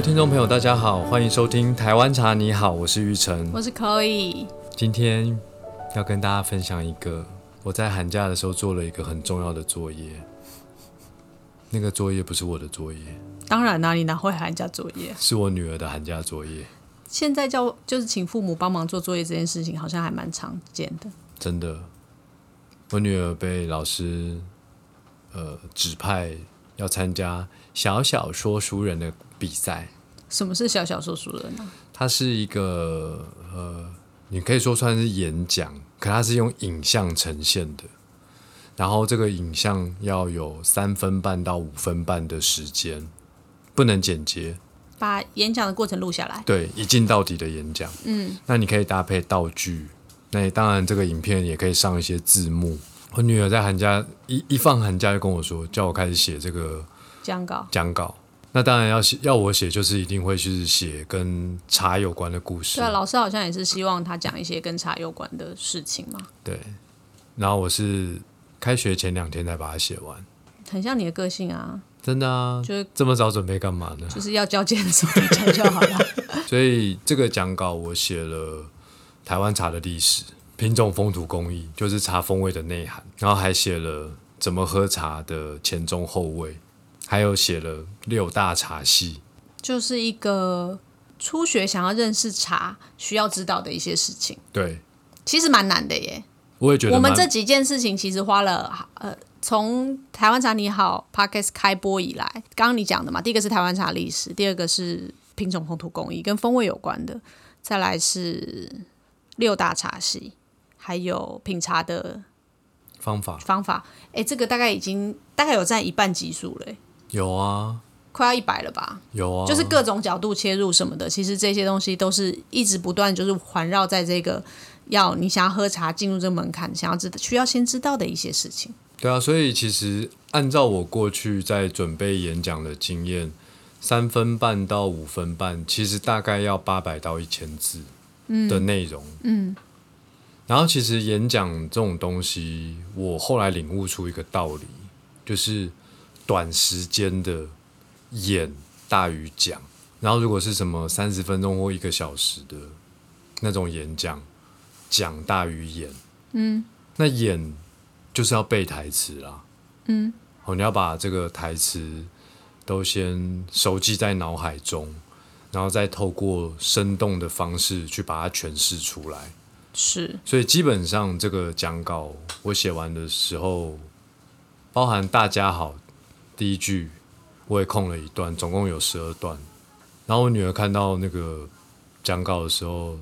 位听众朋友，大家好，欢迎收听《台湾茶你好》，我是玉成。我是可以，今天要跟大家分享一个我在寒假的时候做了一个很重要的作业。那个作业不是我的作业，当然啦、你哪会寒假作业？是我女儿的寒假作业。现在叫就是请父母帮忙做作业这件事情，好像还蛮常见的。真的，我女儿被老师呃指派要参加小小说书人的比赛。什么是小小说书人呢、它是一个呃，你可以说算是演讲，可它是用影像呈现的。然后这个影像要有三分半到五分半的时间，不能剪接。把演讲的过程录下来。对，一镜到底的演讲。嗯，那你可以搭配道具，那当然这个影片也可以上一些字幕。我女儿在寒假一一放寒假就跟我说，叫我开始写这个讲稿讲稿。那当然要写，要我写就是一定会去写跟茶有关的故事。对啊，老师好像也是希望他讲一些跟茶有关的事情嘛，对，然后我是开学前两天才把它写完。很像你的个性啊，真的啊，就是这么早准备干嘛呢？就是要交接的时候就讲就好了。所以这个讲稿我写了台湾茶的历史、品种、风土、工艺，就是茶风味的内涵，然后还写了怎么喝茶的前中后味，还有写了六大茶系。就是一个初学想要认识茶需要知道的一些事情，对，其实蛮难的耶。我也觉得我们这几件事情其实花了呃，从台湾茶你好 Podcast 开播以来，刚刚你讲的嘛，第一个是台湾茶历史，第二个是品种风土工艺跟风味有关的，再来是六大茶系，还有品茶的方法方法。哎，这个大概已经大概有占一半集数了耶，有啊，快要一百了吧？有啊，就是各种角度切入什么的，其实这些东西都是一直不断就是环绕在这个要你想要喝茶进入这个门槛，想要知需要先知道的一些事情。对啊，所以其实按照我过去在准备演讲的经验，三分半到五分半，其实大概要八百到一千字的内容。嗯，然后其实演讲这种东西，我后来领悟出一个道理，就是短时间的演大于讲。然后如果是什么三十分钟或一个小时的那种演讲，讲大于演。嗯，那演。就是要背台词啦，嗯，哦，你要把这个台词都先熟记在脑海中，然后再透过生动的方式去把它诠释出来。是，所以基本上这个讲稿我写完的时候，包含大家好第一句我也空了一段，总共有十二段。然后我女儿看到那个讲稿的时候，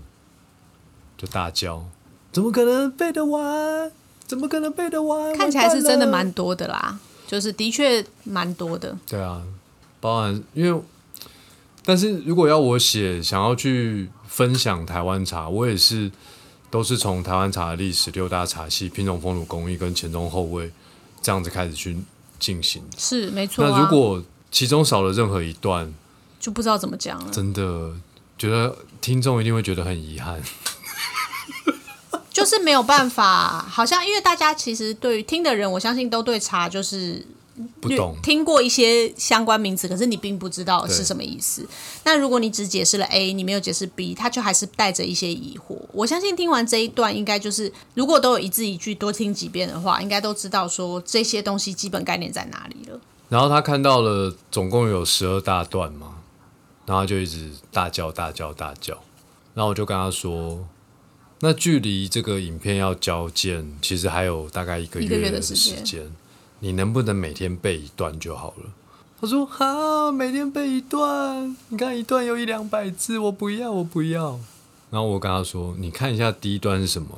就大叫：“怎么可能背得完？”怎么可能背得完？看起来是真的蛮多的啦，就是的确蛮多的。对啊，包含因为，但是如果要我写，想要去分享台湾茶，我也是都是从台湾茶的历史、六大茶系、品种、风土、工艺跟前中后味这样子开始去进行。是没错、啊。那如果其中少了任何一段，就不知道怎么讲了。真的觉得听众一定会觉得很遗憾。就是没有办法，好像因为大家其实对于听的人，我相信都对茶就是不懂，听过一些相关名词，可是你并不知道是什么意思。那如果你只解释了 A，你没有解释 B，他就还是带着一些疑惑。我相信听完这一段，应该就是如果都有一字一句多听几遍的话，应该都知道说这些东西基本概念在哪里了。然后他看到了总共有十二大段嘛，然后就一直大叫大叫大叫，然后我就跟他说。那距离这个影片要交件，其实还有大概一个月的时间。你能不能每天背一段就好了？他说：“好，每天背一段。你看一段有一两百字，我不要，我不要。”然后我跟他说：“你看一下第一段是什么？”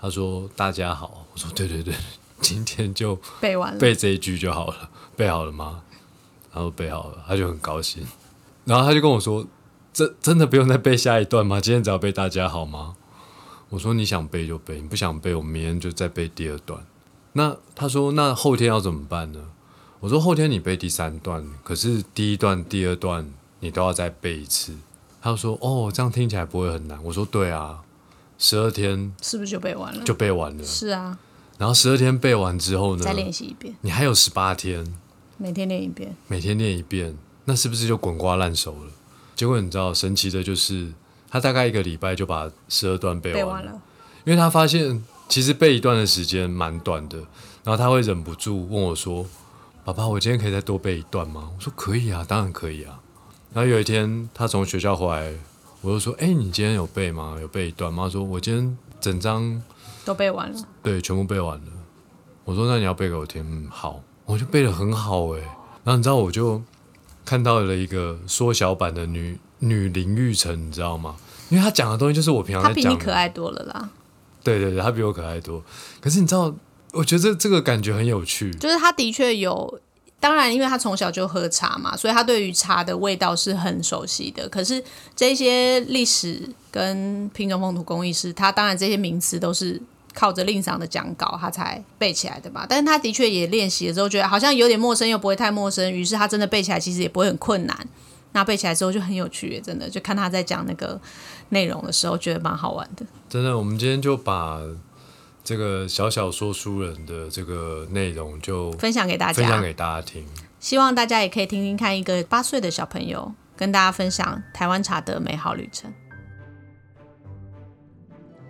他说：“大家好。”我说：“对对对，今天就背完了，背这一句就好了。背好了吗？”然后背好了，他就很高兴。然后他就跟我说：“真真的不用再背下一段吗？今天只要背大家好吗？”我说你想背就背，你不想背，我明天就再背第二段。那他说那后天要怎么办呢？我说后天你背第三段，可是第一段、第二段你都要再背一次。他说哦，这样听起来不会很难。我说对啊，十二天是不是就背完了？就背完了。是啊。然后十二天背完之后呢？再练习一遍。你还有十八天，每天练一遍。每天练一遍。那是不是就滚瓜烂熟了？结果你知道，神奇的就是他大概一个礼拜就把十二段背完了，因为他发现其实背一段的时间蛮短的，然后他会忍不住问我说：“爸爸，我今天可以再多背一段吗？”我说：“可以啊，当然可以啊。”然后有一天他从学校回来，我就说：“哎，你今天有背吗？有背一段吗？”他说：“我今天整张都背完了。”对，全部背完了。我说：“那你要背给我听。”嗯，好，我就背得很好哎。然后你知道，我就看到了一个缩小版的女女林玉成，你知道吗？因为他讲的东西就是我平常在讲。他比你可爱多了啦。对对对，他比我可爱多。可是你知道，我觉得这个感觉很有趣。就是他的确有，当然，因为他从小就喝茶嘛，所以他对于茶的味道是很熟悉的。可是这些历史跟品种风土工艺师，他当然这些名词都是。靠着令赏的讲稿，他才背起来的吧？但是他的确也练习了之后，觉得好像有点陌生，又不会太陌生，于是他真的背起来，其实也不会很困难。那背起来之后就很有趣，真的，就看他在讲那个内容的时候，觉得蛮好玩的。真的，我们今天就把这个小小说书人的这个内容就分享给大家，分享给大家听。希望大家也可以听听看，一个八岁的小朋友跟大家分享台湾茶的美好旅程。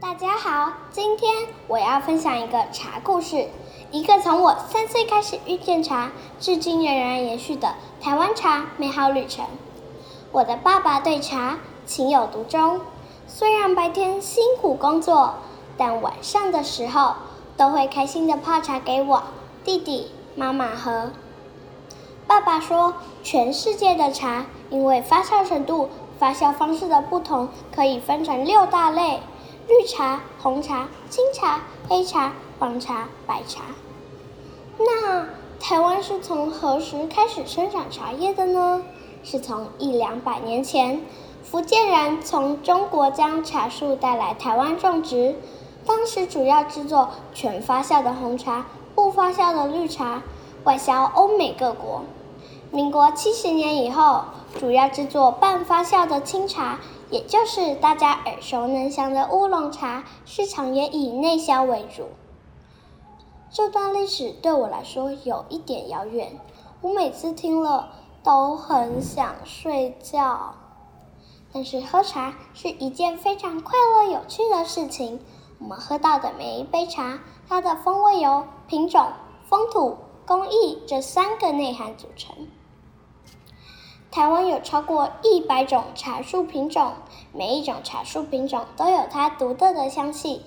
大家好，今天我要分享一个茶故事，一个从我三岁开始遇见茶，至今仍然延续的台湾茶美好旅程。我的爸爸对茶情有独钟，虽然白天辛苦工作，但晚上的时候都会开心的泡茶给我弟弟妈妈喝。爸爸说，全世界的茶因为发酵程度、发酵方式的不同，可以分成六大类。绿茶、红茶、青茶、黑茶、黄茶、白茶。那台湾是从何时开始生产茶叶的呢？是从一两百年前，福建人从中国将茶树带来台湾种植。当时主要制作全发酵的红茶、不发酵的绿茶，外销欧美各国。民国七十年以后，主要制作半发酵的清茶。也就是大家耳熟能详的乌龙茶，市场也以内销为主。这段历史对我来说有一点遥远，我每次听了都很想睡觉。但是喝茶是一件非常快乐有趣的事情。我们喝到的每一杯茶，它的风味由品种、风土、工艺这三个内涵组成。台湾有超过一百种茶树品种，每一种茶树品种都有它独特的香气。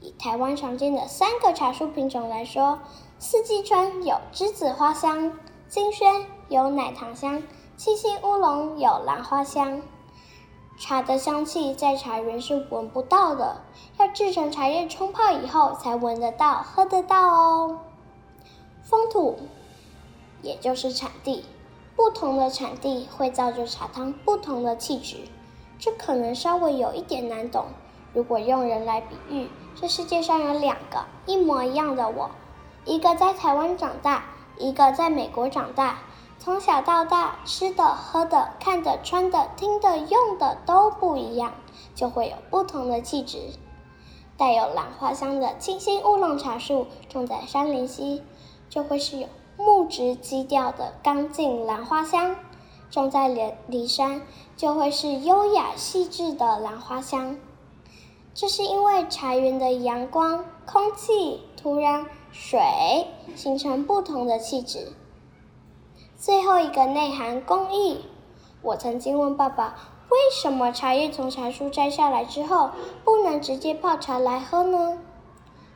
以台湾常见的三个茶树品种来说，四季春有栀子花香，金萱有奶糖香，七星乌龙有兰花香。茶的香气在茶园是闻不到的，要制成茶叶冲泡以后才闻得到、喝得到哦。风土，也就是产地。不同的产地会造就茶汤不同的气质，这可能稍微有一点难懂。如果用人来比喻，这世界上有两个一模一样的我，一个在台湾长大，一个在美国长大。从小到大，吃的、喝的、看的、穿的、听的、用的都不一样，就会有不同的气质。带有兰花香的清新乌龙茶树种在山林溪，就会是有。木质基调的刚劲兰花香，种在离离山就会是优雅细致的兰花香。这是因为茶园的阳光、空气、土壤、水形成不同的气质。最后一个内涵工艺，我曾经问爸爸，为什么茶叶从茶树摘下来之后，不能直接泡茶来喝呢？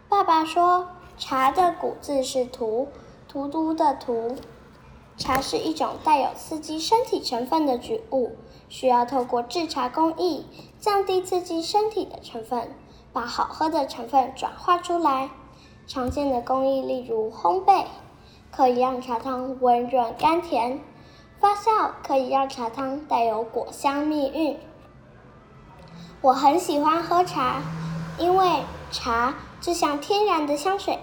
爸爸说，茶的古字是荼。荼毒的荼，茶是一种带有刺激身体成分的植物，需要透过制茶工艺降低刺激身体的成分，把好喝的成分转化出来。常见的工艺例如烘焙，可以让茶汤温润甘甜；发酵可以让茶汤带有果香蜜韵。我很喜欢喝茶，因为茶就像天然的香水。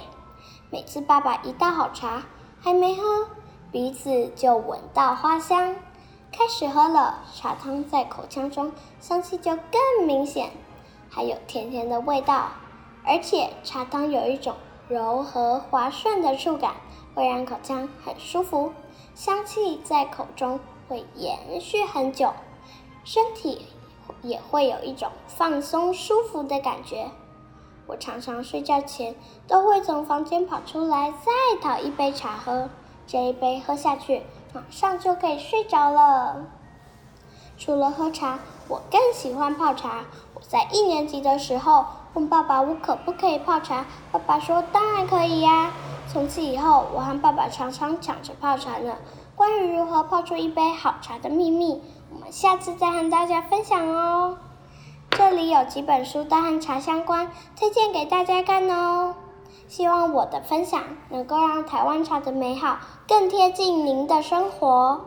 每次爸爸一倒好茶，还没喝，鼻子就闻到花香。开始喝了，茶汤在口腔中香气就更明显，还有甜甜的味道。而且茶汤有一种柔和滑顺的触感，会让口腔很舒服，香气在口中会延续很久，身体也会有一种放松舒服的感觉。我常常睡觉前都会从房间跑出来，再讨一杯茶喝。这一杯喝下去，马上就可以睡着了。除了喝茶，我更喜欢泡茶。我在一年级的时候问爸爸我可不可以泡茶，爸爸说当然可以呀。从此以后，我和爸爸常常抢着泡茶呢。关于如何泡出一杯好茶的秘密，我们下次再和大家分享哦。这里有几本书都和茶相关，推荐给大家看哦。希望我的分享能够让台湾茶的美好更贴近您的生活。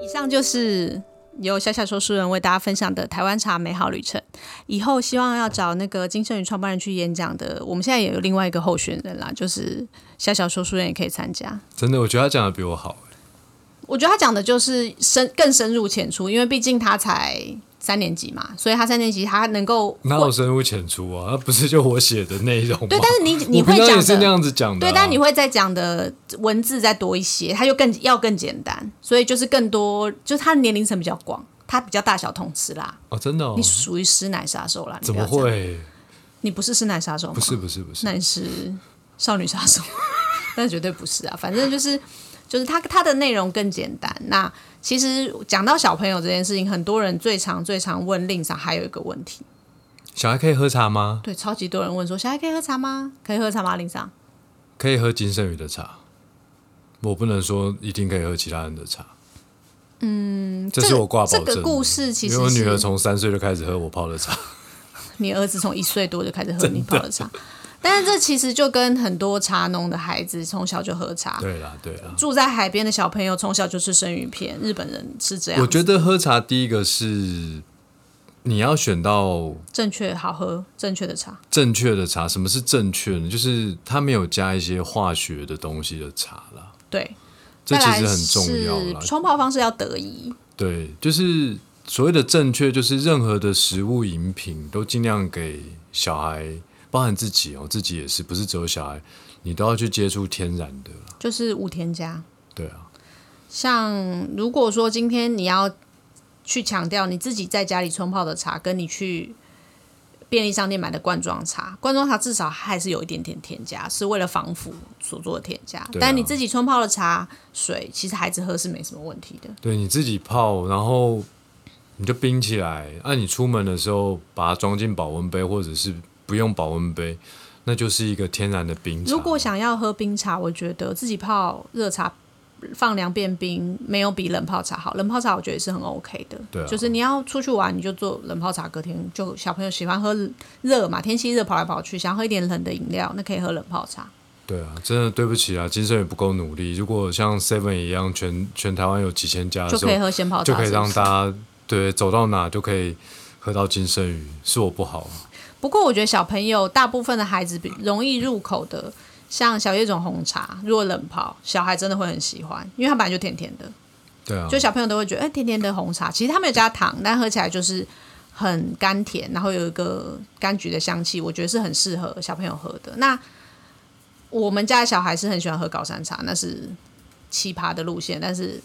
以上就是由小小说书人为大家分享的台湾茶美好旅程。以后希望要找那个金盛宇创办人去演讲的，我们现在也有另外一个候选人啦，就是小小说书人也可以参加。真的，我觉得他讲的比我好。我觉得他讲的就是深更深入浅出，因为毕竟他才。三年级嘛，所以他三年级他能够哪有深入浅出啊？那不是就我写的内容吗？对，但是你 你会讲也是那样子讲的，对，但你会再讲的文字再多一些，他就更要更简单，所以就是更多，就是他的年龄层比较广，他比较大小通吃啦。哦，真的，哦你属于师奶杀手啦？怎么会？你不是师奶杀手吗？不是，不是，不是，那你是少女杀手？但绝对不是啊！反正就是就是他他的内容更简单。那其实讲到小朋友这件事情，很多人最常最常问令长还有一个问题：小孩可以喝茶吗？对，超级多人问说小孩可以喝茶吗？可以喝茶吗？令长可以喝金圣宇的茶，我不能说一定可以喝其他人的茶。嗯，这是我挂保证。这个故事其实我女儿从三岁就开始喝我泡的茶，你儿子从一岁多就开始喝你泡的茶。但是这其实就跟很多茶农的孩子从小就喝茶，对啦对啦。住在海边的小朋友从小就吃生鱼片，日本人是这样。我觉得喝茶第一个是你要选到正确好喝正确的茶，正确的茶。什么是正确呢？就是它没有加一些化学的东西的茶啦。对，这其实很重要啦。冲泡方式要得宜。对，就是所谓的正确，就是任何的食物饮品都尽量给小孩。包含自己哦，自己也是，不是只有小孩，你都要去接触天然的，就是无添加。对啊，像如果说今天你要去强调你自己在家里冲泡的茶，跟你去便利商店买的罐装茶，罐装茶至少还是有一点点添加，是为了防腐所做的添加。但你自己冲泡的茶水，其实孩子喝是没什么问题的。对，你自己泡，然后你就冰起来，那你出门的时候把它装进保温杯，或者是。不用保温杯，那就是一个天然的冰茶。如果想要喝冰茶，我觉得自己泡热茶，放凉变冰，没有比冷泡茶好。冷泡茶我觉得也是很 OK 的。对，就是你要出去玩，你就做冷泡茶，隔天就小朋友喜欢喝热嘛，天气热跑来跑去，想喝一点冷的饮料，那可以喝冷泡茶。对啊，真的对不起啊，金生也不够努力。如果像 Seven 一样，全全台湾有几千家，就可以喝鲜泡茶，就可以让大家对走到哪就可以喝到金生鱼，是我不好。不过我觉得小朋友大部分的孩子比容易入口的，像小叶种红茶，如果冷泡，小孩真的会很喜欢，因为它本来就甜甜的。对啊，就小朋友都会觉得，哎，甜甜的红茶，其实它没有加糖，但喝起来就是很甘甜，然后有一个柑橘的香气，我觉得是很适合小朋友喝的。那我们家的小孩是很喜欢喝高山茶，那是奇葩的路线，但是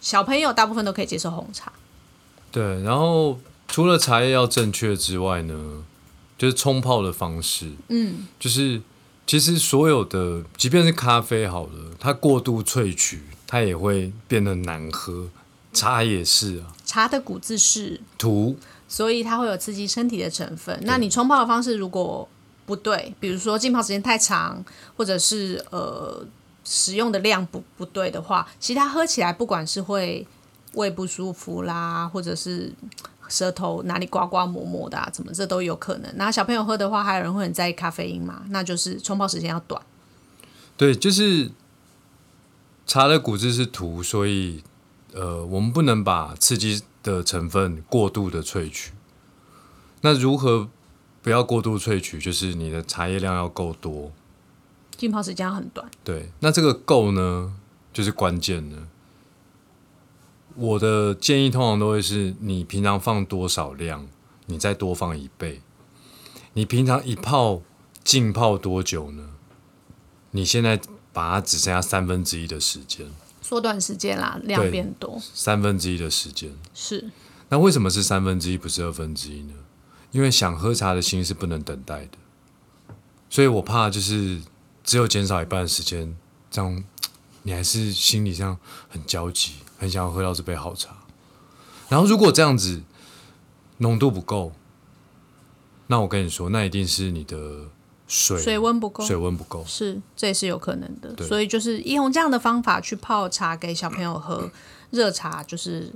小朋友大部分都可以接受红茶。对，然后除了茶叶要正确之外呢？就是冲泡的方式，嗯，就是其实所有的，即便是咖啡好了，它过度萃取，它也会变得难喝。茶也是啊，茶的古字是土，所以它会有刺激身体的成分。那你冲泡的方式如果不对，比如说浸泡时间太长，或者是呃使用的量不不对的话，其实它喝起来不管是会胃不舒服啦，或者是。舌头哪里刮刮磨磨的啊？怎么这都有可能。那小朋友喝的话，还有人会很在意咖啡因嘛？那就是冲泡时间要短。对，就是茶的骨质是土，所以呃，我们不能把刺激的成分过度的萃取。那如何不要过度萃取？就是你的茶叶量要够多，浸泡时间要很短。对，那这个够呢，就是关键的。我的建议通常都会是你平常放多少量，你再多放一倍。你平常一泡浸泡多久呢？你现在把它只剩下三分之一的时间。缩短时间啦，量对变多，三分之一的时间。是那为什么是三分之一不是二分之一呢？因为想喝茶的心是不能等待的，所以我怕就是只有减少一半的时间，这样你还是心理上很焦急，很想要喝到这杯好茶。然后如果这样子浓度不够，那我跟你说，那一定是你的水水温不够，水温不够。是这也是有可能的。对所以就是用这样的方法去泡茶给小朋友喝，热茶就是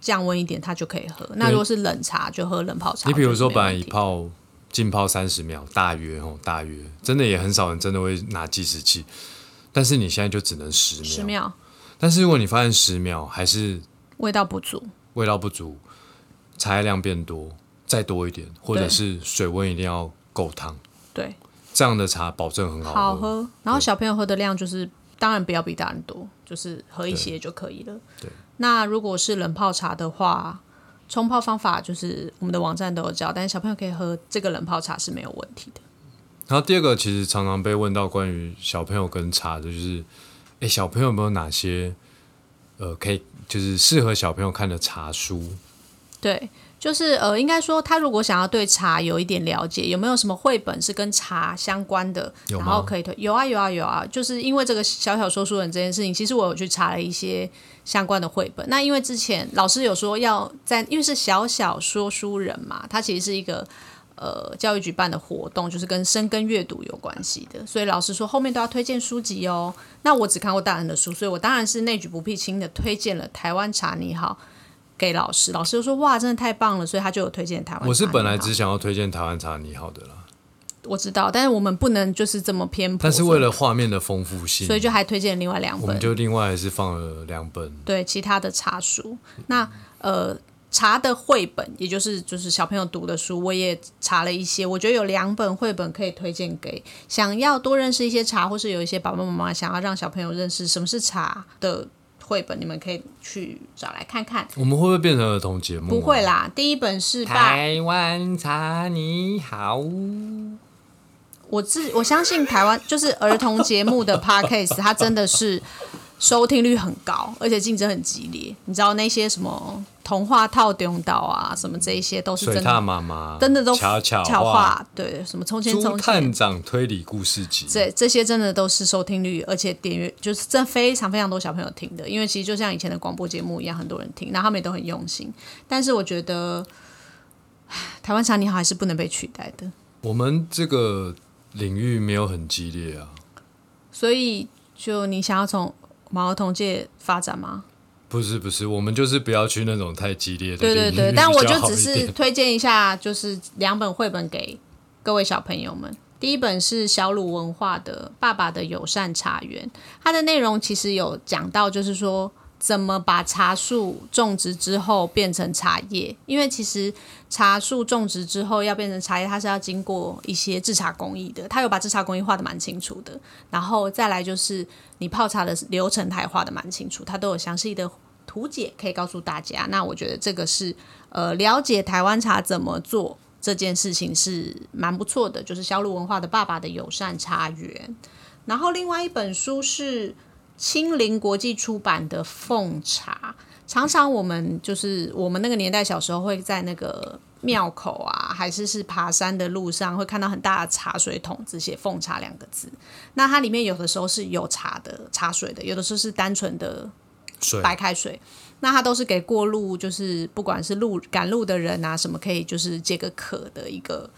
降温一点，他就可以喝。那如果是冷茶，就喝冷泡茶。你比如说，本来一泡浸泡三十秒，大约哦，大约真的也很少人真的会拿计时器，但是你现在就只能十秒。十秒，但是如果你发现十秒还是味道不足，味道不足，茶叶量变多，再多一点，或者是水温一定要够烫，对，这样的茶保证很好好喝。然后小朋友喝的量就是，当然不要比大人多，就是喝一些就可以了。对。那如果是冷泡茶的话，冲泡方法就是我们的网站都有教，但是小朋友可以喝这个冷泡茶是没有问题的。然后第二个其实常常被问到关于小朋友跟茶的，就是，哎，小朋友有没有哪些呃可以就是适合小朋友看的茶书？对，就是呃，应该说他如果想要对茶有一点了解，有没有什么绘本是跟茶相关的，有然后可以推？有啊，有啊，有啊。就是因为这个小小说书人这件事情，其实我有去查了一些相关的绘本。那因为之前老师有说要在，因为是小小说书人嘛，他其实是一个。呃，教育局办的活动就是跟深耕阅读有关系的，所以老师说后面都要推荐书籍哦。那我只看过大人的书，所以我当然是内举不避亲的推荐了《台湾茶你好》给老师，老师就说哇，真的太棒了，所以他就有推荐台湾。我是本来只想要推荐台湾茶你好的啦，我知道，但是我们不能就是这么偏颇，但是为了画面的丰富性，所以就还推荐了另外两本，我们就另外还是放了两本。对其他的茶书。那呃。茶的绘本，也就是就是小朋友读的书，我也查了一些。我觉得有两本绘本可以推荐给想要多认识一些茶，或是有一些爸爸妈妈想要让小朋友认识什么是茶的绘本，你们可以去找来看看。我们会不会变成儿童节目、啊不会。啦，第一本是爸台湾茶你好，我自我相信台湾就是儿童节目的 podcast，它真的是收听率很高，而且竞争很激烈。你知道那些什么童话套丢岛啊，什么这一些都是真的，妈妈，真的都巧巧巧话，话，对，什么从前朱从探前，长推理故事集，这这些真的都是收听率，而且点阅就是真非常非常多小朋友听的，因为其实就像以前的广播节目一样，很多人听，那他们也都很用心。但是我觉得，台湾茶你好还是不能被取代的。我们这个领域没有很激烈啊，所以，就你想要从毛儿童界发展吗？不是不是，我们就是不要去那种太激烈的对对对，但我就只是推荐一下，就是两本绘本给各位小朋友们。第一本是小鲁文化的《爸爸的友善茶园》，它的内容其实有讲到，就是说怎么把茶树种植之后变成茶叶，因为其实茶树种植之后要变成茶叶，它是要经过一些制茶工艺的，它有把制茶工艺画的蛮清楚的。然后再来就是你泡茶的流程，它也画的蛮清楚，它都有详细的图解可以告诉大家。那我觉得这个是呃了解台湾茶怎么做这件事情是蛮不错的，就是销路文化的爸爸的友善茶园。然后另外一本书是青林国际出版的《奉茶》，常常我们就是我们那个年代小时候会在那个庙口啊，还是是爬山的路上会看到很大的茶水桶，只写“奉茶”两个字。那它里面有的时候是有茶的茶水的，有的时候是单纯的白开水。那它都是给过路，就是不管是路赶路的人啊，什么可以就是解个渴的一个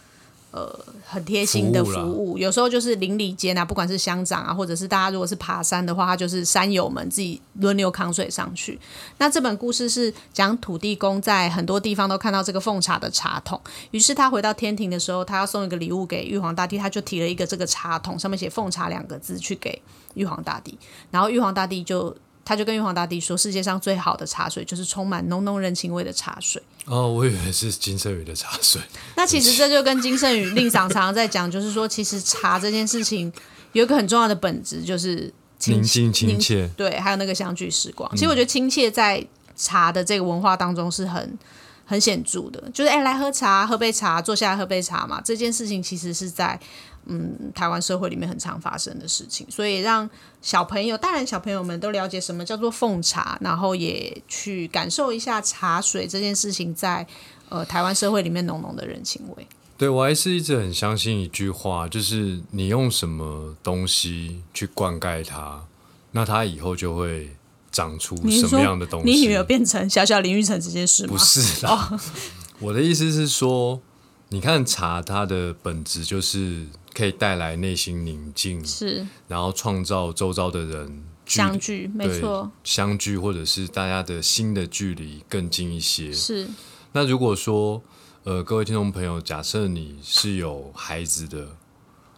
呃很贴心的服务服务。有时候就是邻里间啊，不管是乡长啊，或者是大家如果是爬山的话，他就是山友们自己轮流扛水上去。那这本故事是讲土地公在很多地方都看到这个奉茶的茶桶，于是他回到天庭的时候，他要送一个礼物给玉皇大帝，他就提了一个这个茶桶，上面写“奉茶”两个字去给玉皇大帝，然后玉皇大帝就。他就跟玉皇大帝说：“世界上最好的茶水就是充满浓浓人情味的茶水。哦，我以为是金圣宇的茶水，”那其实这就跟金圣宇令长常常在讲，就是说，其实茶这件事情有一个很重要的本质，就是亲宁静亲切，对，还有那个相聚时光。其实我觉得亲切在茶的这个文化当中是很很显著的，就是哎、来喝茶，喝杯茶，坐下来喝杯茶嘛。这件事情其实是在嗯台湾社会里面很常发生的事情，所以让小朋友、大人小朋友们都了解什么叫做奉茶，然后也去感受一下茶水这件事情在呃台湾社会里面浓浓的人情味。对我还是一直很相信一句话，就是你用什么东西去灌溉它，那它以后就会长出什么样的东西。你女儿变成小小林玉成这件事吗？不是啦，我的意思是说，你看茶它的本质就是可以带来内心宁静，是。然后创造周遭的人相聚，没错，相聚或者是大家的心的距离更近一些。是。那如果说，呃，各位听众朋友，假设你是有孩子的，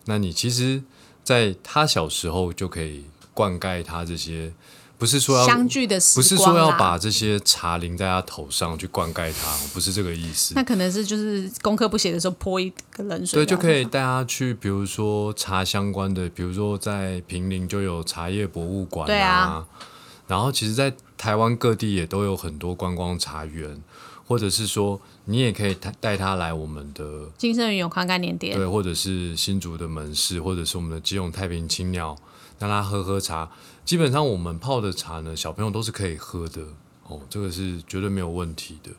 那你其实在他小时候就可以灌溉他这些，不是说要相聚的时不是说要把这些茶淋在他头上去灌溉他，不是这个意思那。可能是就是功课不写的时候泼一个冷水，对，就可以。带他去，比如说茶相关的，比如说在平林就有茶叶博物馆对啊然后其实，在台湾各地也都有很多观光茶园，或者是说你也可以带带他来我们的金盛宇永康概念店，对，或者是新竹的门市，或者是我们的基隆太平青鸟，让他喝喝茶。基本上我们泡的茶呢，小朋友都是可以喝的哦，这个是绝对没有问题的。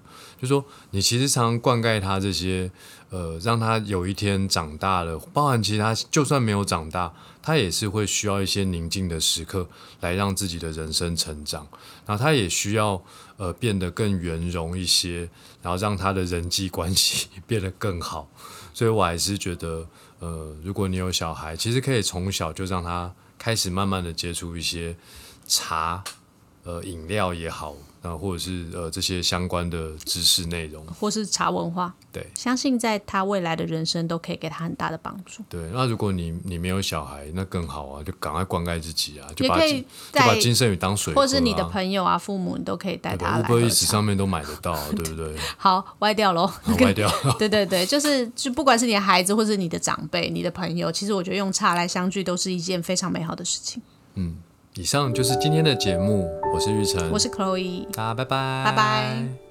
就说你其实常常灌溉他这些，呃，让他有一天长大了，包含其他就算没有长大，他也是会需要一些宁静的时刻来让自己的人生成长，然后他也需要呃变得更圆融一些，然后让他的人际关系 变得更好。所以我还是觉得，呃，如果你有小孩，其实可以从小就让他开始慢慢的接触一些茶，呃，饮料也好，那或者是呃这些相关的知识内容。或是茶文化，对相信在他未来的人生都可以给他很大的帮助。对，那如果你你没有小孩，那更好啊，就赶快灌溉自己啊，就把就把金圣宇当水、啊，或者是你的朋友啊、父母，你都可以带他来喝？Uber Eats 茶。上面都买得到，对不对？好，歪掉喽。歪掉。对对对，就是就不管是你的孩子，或是你的长辈、你的朋友，其实我觉得用茶来相聚都是一件非常美好的事情。以上就是今天的节目，我是玉成，我是 Chloe，大家拜拜，拜拜。